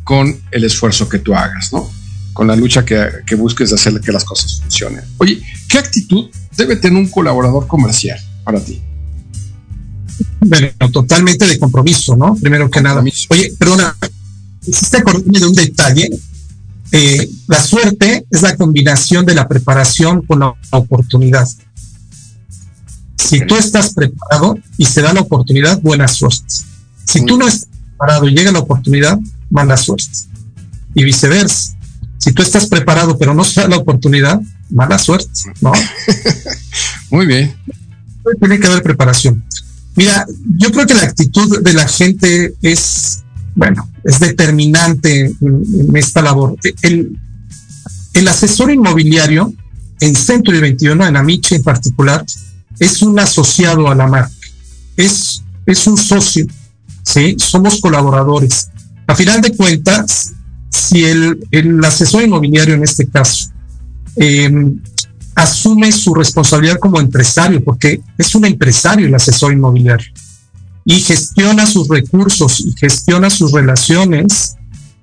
con el esfuerzo que tú hagas, ¿no? Con la lucha que, busques de hacer que las cosas funcionen. Oye, ¿qué actitud debe tener un colaborador comercial para ti? Bueno, totalmente de compromiso, ¿no? Primero que nada. Oye, perdona, hiciste acordarme de un detalle. Eh, la suerte es la combinación de la preparación con la oportunidad. Si tú estás preparado y se da la oportunidad, buena suerte. Si tú no estás preparado y llega la oportunidad, mala suerte. Y viceversa. Si tú estás preparado pero no se da la oportunidad, mala suerte, ¿no? Muy bien. Tiene que haber preparación. Mira, yo creo que la actitud de la gente es, bueno, es determinante en, esta labor. El, el asesor inmobiliario en Centro 21, en Amiche en particular, es un asociado a la marca, es, es un socio, ¿sí? Somos colaboradores. A final de cuentas, si el, el asesor inmobiliario en este caso em, asume su responsabilidad como empresario, porque es un empresario el asesor inmobiliario, y gestiona sus recursos y gestiona sus relaciones,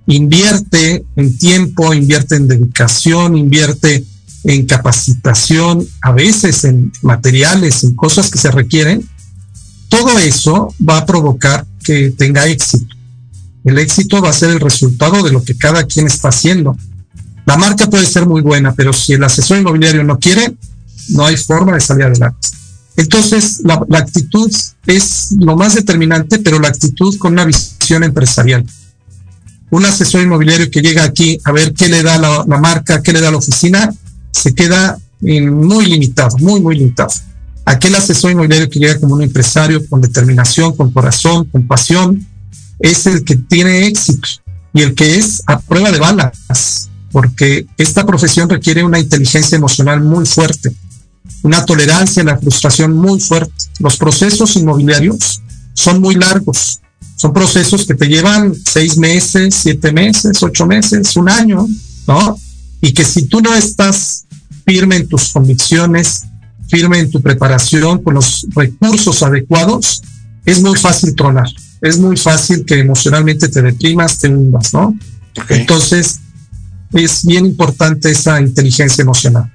invierte en tiempo, invierte en dedicación, invierte en capacitación, a veces en materiales, en cosas que se requieren, todo eso va a provocar que tenga éxito. El éxito va a ser el resultado de lo que cada quien está haciendo. La marca puede ser muy buena, pero si el asesor inmobiliario no quiere, no hay forma de salir adelante. Entonces, la, actitud es lo más determinante, pero la actitud con una visión empresarial. Un asesor inmobiliario que llega aquí a ver qué le da la, la marca, qué le da la oficina, se queda muy limitado, muy, muy limitado. Aquel asesor inmobiliario que llega como un empresario con determinación, con corazón, con pasión, es el que tiene éxito y el que es a prueba de balas, porque esta profesión requiere una inteligencia emocional muy fuerte, una tolerancia a la frustración muy fuerte. Los procesos inmobiliarios son muy largos, son procesos que te llevan seis meses, siete meses, ocho meses, un año, ¿no? Y que si tú no estás firme en tus convicciones, firme en tu preparación con los recursos adecuados, es muy fácil tronar. Es muy fácil que emocionalmente te deprimas, te hundas, ¿no? Entonces, es bien importante esa inteligencia emocional.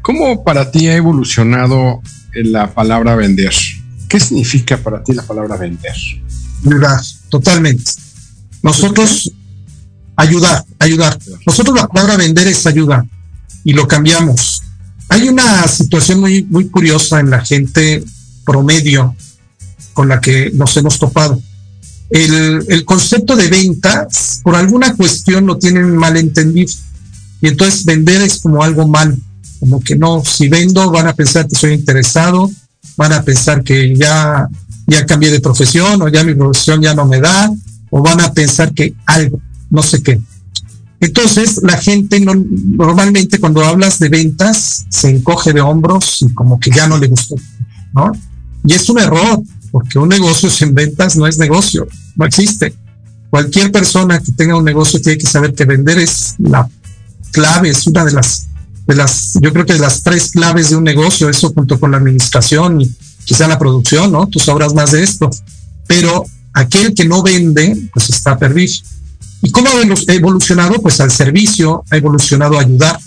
¿Cómo para ti ha evolucionado la palabra vender? ¿Qué significa para ti la palabra vender? Ayudar, totalmente. Nosotros, ayudar, ayudar. Nosotros la palabra vender es ayudar y lo cambiamos. Hay una situación muy, muy curiosa en la gente promedio con la que nos hemos topado. El, el concepto de ventas, por alguna cuestión, lo tienen mal entendido. Y entonces vender es como algo mal, como que no, si vendo van a pensar que soy interesado, van a pensar que ya, ya cambié de profesión o ya mi profesión ya no me da, o van a pensar que algo, no sé qué. Entonces, la gente normalmente cuando hablas de ventas se encoge de hombros y como que ya no le gustó, ¿no? Y es un error, porque un negocio sin ventas no es negocio, no existe. Cualquier persona que tenga un negocio tiene que saber que vender es la clave, es una de las, de las, yo creo que de las tres claves de un negocio, eso junto con la administración y quizá la producción, ¿no? Tú sabrás más de esto. Pero aquel que no vende, pues está perdido. ¿Y cómo ha evolucionado? Pues al servicio, ha evolucionado a ayudar.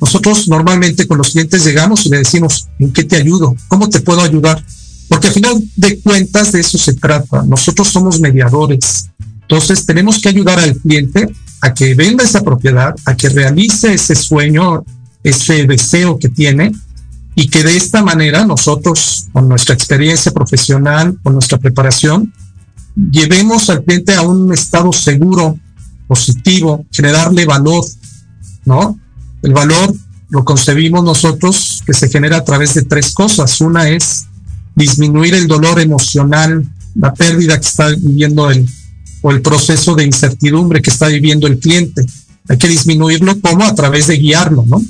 Nosotros normalmente con los clientes llegamos y le decimos, ¿en qué te ayudo? ¿Cómo te puedo ayudar? Porque al final de cuentas de eso se trata. Nosotros somos mediadores. Entonces tenemos que ayudar al cliente a que venda esa propiedad, a que realice ese sueño, ese deseo que tiene y que de esta manera nosotros, con nuestra experiencia profesional, con nuestra preparación, llevemos al cliente a un estado seguro, positivo, generarle valor, ¿no? El valor lo concebimos nosotros que se genera a través de tres cosas. Una es disminuir el dolor emocional, la pérdida que está viviendo el, o el proceso de incertidumbre que está viviendo el cliente. Hay que disminuirlo como a través de guiarlo, ¿no?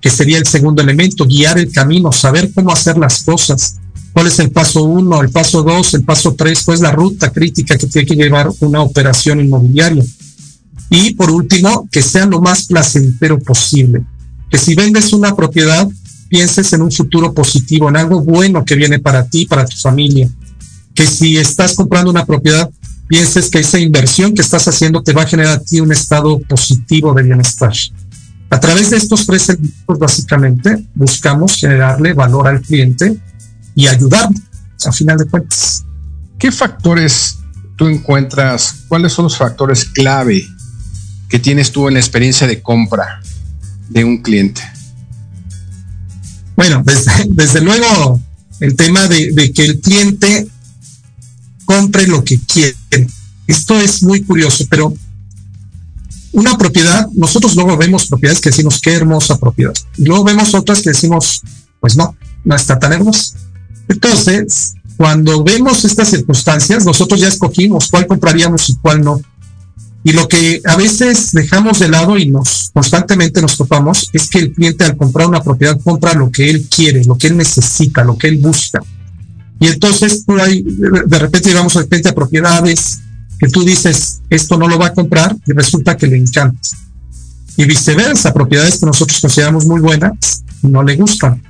Que sería el segundo elemento, guiar el camino, saber cómo hacer las cosas, cuál es el paso uno, el paso dos, el paso tres, pues la ruta crítica que tiene que llevar una operación inmobiliaria. Y por último, que sea lo más placentero posible. Que si vendes una propiedad, pienses en un futuro positivo, en algo bueno que viene para ti, para tu familia. Que si estás comprando una propiedad, pienses que esa inversión que estás haciendo te va a generar a ti un estado positivo de bienestar. A través de estos tres elementos, básicamente, buscamos generarle valor al cliente y ayudar a final de cuentas. ¿Qué factores tú encuentras? ¿Cuáles son los factores clave que tienes tú en la experiencia de compra de un cliente? Bueno, desde, luego el tema de, de, que el cliente compre lo que quiere. Esto es muy curioso, pero una propiedad, nosotros luego vemos propiedades que decimos qué hermosa propiedad. Y luego vemos otras que decimos, pues no, no está tan hermosa. Entonces, cuando vemos estas circunstancias, nosotros ya escogimos cuál compraríamos y cuál no. Y lo que a veces dejamos de lado y nos constantemente nos topamos es que el cliente al comprar una propiedad compra lo que él quiere, lo que él necesita, lo que él busca. Y entonces por ahí de repente llegamos al cliente a propiedades que tú dices esto no lo va a comprar y resulta que le encanta. Y viceversa, propiedades que nosotros consideramos muy buenas no le gustan.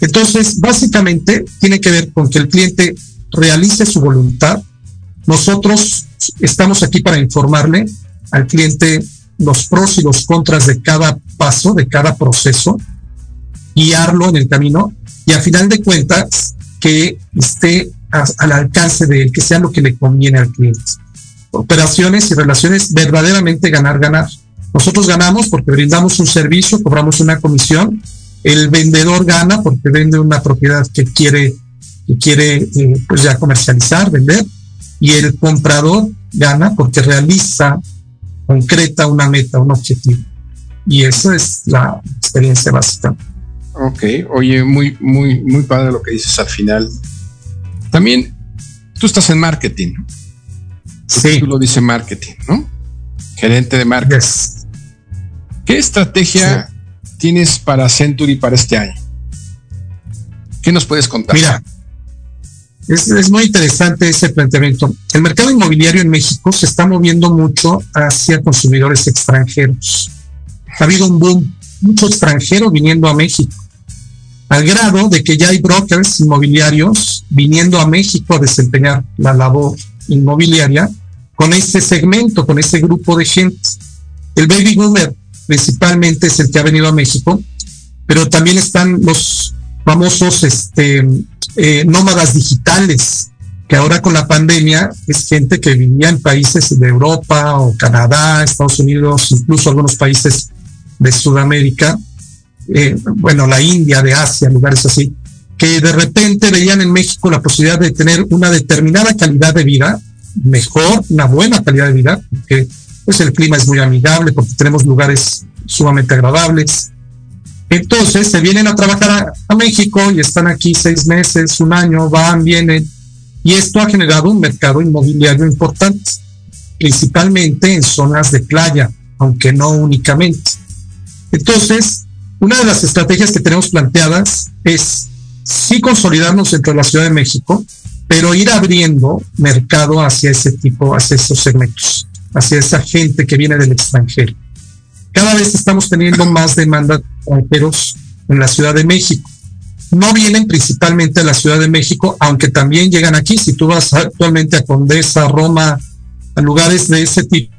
Entonces, básicamente tiene que ver con que el cliente realice su voluntad. Nosotros estamos aquí para informarle al cliente los pros y los contras de cada paso, de cada proceso, guiarlo en el camino y a final de cuentas que esté al alcance de él, que sea lo que le conviene al cliente. Operaciones y relaciones verdaderamente ganar, ganar. Nosotros ganamos porque brindamos un servicio, cobramos una comisión el vendedor gana porque vende una propiedad que quiere, que quiere eh, pues ya comercializar, vender, y el comprador gana porque realiza, concreta una meta, un objetivo. Y esa es la experiencia básica. Ok, oye, muy, muy, muy padre lo que dices al final. También tú estás en marketing. Sí. Tú lo dice marketing, ¿no? Gerente de marketing. ¿Qué estrategia tienes para Century para este año? ¿Qué nos puedes contar? Mira, es, muy interesante ese planteamiento. El mercado inmobiliario en México se está moviendo mucho hacia consumidores extranjeros. Ha habido un boom, mucho extranjero viniendo a México, al grado de que ya hay brokers inmobiliarios viniendo a México a desempeñar la labor inmobiliaria con ese segmento, con ese grupo de gente. El baby boomer principalmente es el que ha venido a México, pero también están los famosos este, eh, nómadas digitales, que ahora con la pandemia es gente que vivía en países de Europa o Canadá, Estados Unidos, incluso algunos países de Sudamérica, eh, bueno, la India, de Asia, lugares así, que de repente veían en México la posibilidad de tener una determinada calidad de vida, mejor, una buena calidad de vida, que pues el clima es muy amigable porque tenemos lugares sumamente agradables. Entonces se vienen a trabajar a, México y están aquí seis meses, un año, van, vienen. Y esto ha generado un mercado inmobiliario importante, principalmente en zonas de playa, aunque no únicamente. Entonces, una de las estrategias que tenemos planteadas es sí consolidarnos dentro de la Ciudad de México, pero ir abriendo mercado hacia ese tipo, hacia esos segmentos hacia esa gente que viene del extranjero. Cada vez estamos teniendo más demanda de extranjeros en la Ciudad de México. No vienen principalmente a la Ciudad de México, aunque también llegan aquí. Si tú vas actualmente a Condesa, Roma, a lugares de ese tipo,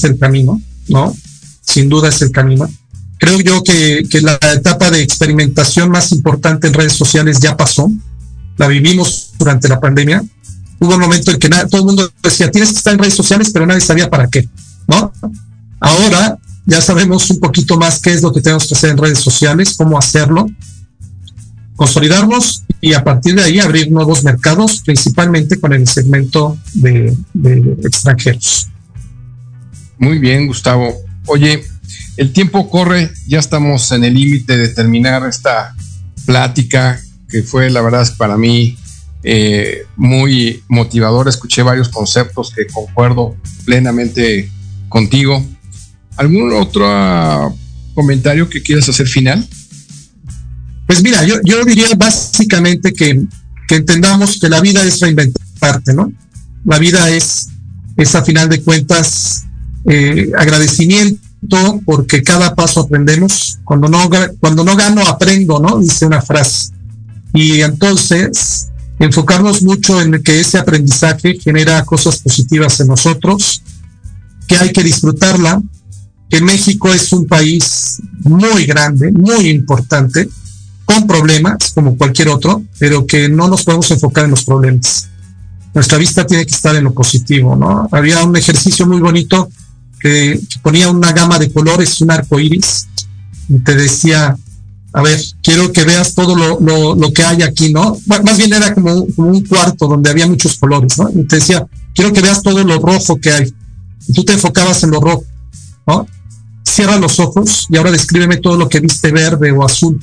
es el camino, ¿no? Sin duda es el camino. Creo yo que, que la etapa de experimentación más importante en redes sociales ya pasó. La vivimos durante la pandemia. Hubo un momento en que todo el mundo decía, tienes que estar en redes sociales, pero nadie sabía para qué, ¿no? Ahora ya sabemos un poquito más qué es lo que tenemos que hacer en redes sociales, cómo hacerlo, consolidarnos y a partir de ahí abrir nuevos mercados, principalmente con el segmento de, extranjeros. Muy bien, Gustavo. Oye, el tiempo corre, ya estamos en el límite de terminar esta plática que fue, la verdad, para mí eh, muy motivadora. Escuché varios conceptos que concuerdo plenamente contigo. ¿Algún otro comentario que quieras hacer final? Pues mira, yo, yo diría básicamente que, entendamos que la vida es reinventarte, ¿no? La vida es, es a final de cuentas eh, agradecimiento porque cada paso aprendemos. Cuando no, cuando no gano, aprendo, ¿no? Dice una frase. Y entonces, enfocarnos mucho en que ese aprendizaje genera cosas positivas en nosotros, que hay que disfrutarla, que México es un país muy grande, muy importante, con problemas como cualquier otro, pero que no nos podemos enfocar en los problemas. Nuestra vista tiene que estar en lo positivo, ¿no? Había un ejercicio muy bonito que, ponía una gama de colores, un arco iris, y te decía, a ver, quiero que veas todo lo, que hay aquí, ¿no? Más bien era como, un cuarto donde había muchos colores, ¿no? Y te decía, quiero que veas todo lo rojo que hay. Y tú te enfocabas en lo rojo, ¿no? Cierra los ojos y ahora descríbeme todo lo que viste verde o azul.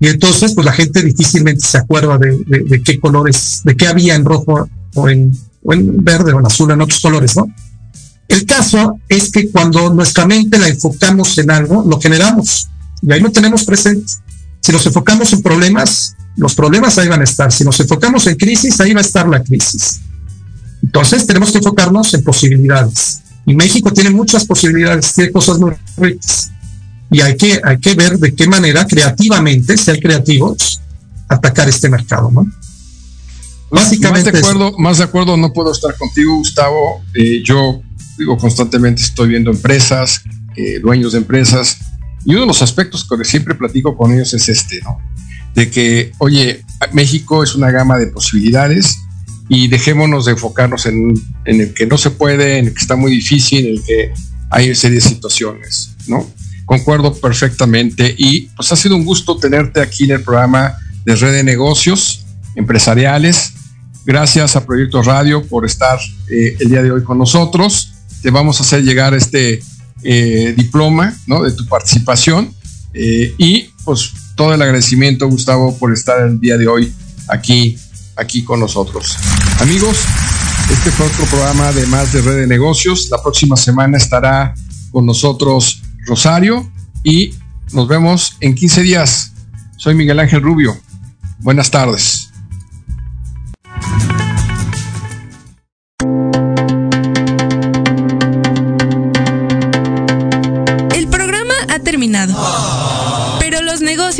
Y entonces, pues la gente difícilmente se acuerda de, qué colores, de qué había en rojo o en, en verde o en azul, en otros colores, ¿no? Caso es que cuando nuestra mente la enfocamos en algo, lo generamos y ahí lo tenemos presente. Si nos enfocamos en problemas, los problemas ahí van a estar. Si nos enfocamos en crisis, ahí va a estar la crisis. Entonces tenemos que enfocarnos en posibilidades. Y México tiene muchas posibilidades, tiene cosas muy ricas y hay que, hay que ver de qué manera creativamente, ser creativos, atacar este mercado, ¿no? Básicamente. Más de acuerdo, más de acuerdo no puedo estar contigo, Gustavo. Eh, yo digo constantemente estoy viendo empresas, eh, dueños de empresas, y uno de los aspectos que siempre platico con ellos es este, ¿no? De que, oye, México es una gama de posibilidades y dejémonos de enfocarnos en, en el que no se puede, en el que está muy difícil, en el que hay serie de situaciones, ¿no? Concuerdo perfectamente y pues ha sido un gusto tenerte aquí en el programa de Red de Negocios Empresariales. Gracias a Proyecto Radio por estar eh, el día de hoy con nosotros. Te vamos a hacer llegar este eh, diploma ¿no? de tu participación eh, y pues todo el agradecimiento Gustavo por estar el día de hoy aquí, aquí con nosotros. Amigos, este fue otro programa de más de Red de Negocios. La próxima semana estará con nosotros Rosario y nos vemos en 15 días. Soy Miguel Ángel Rubio. Buenas tardes.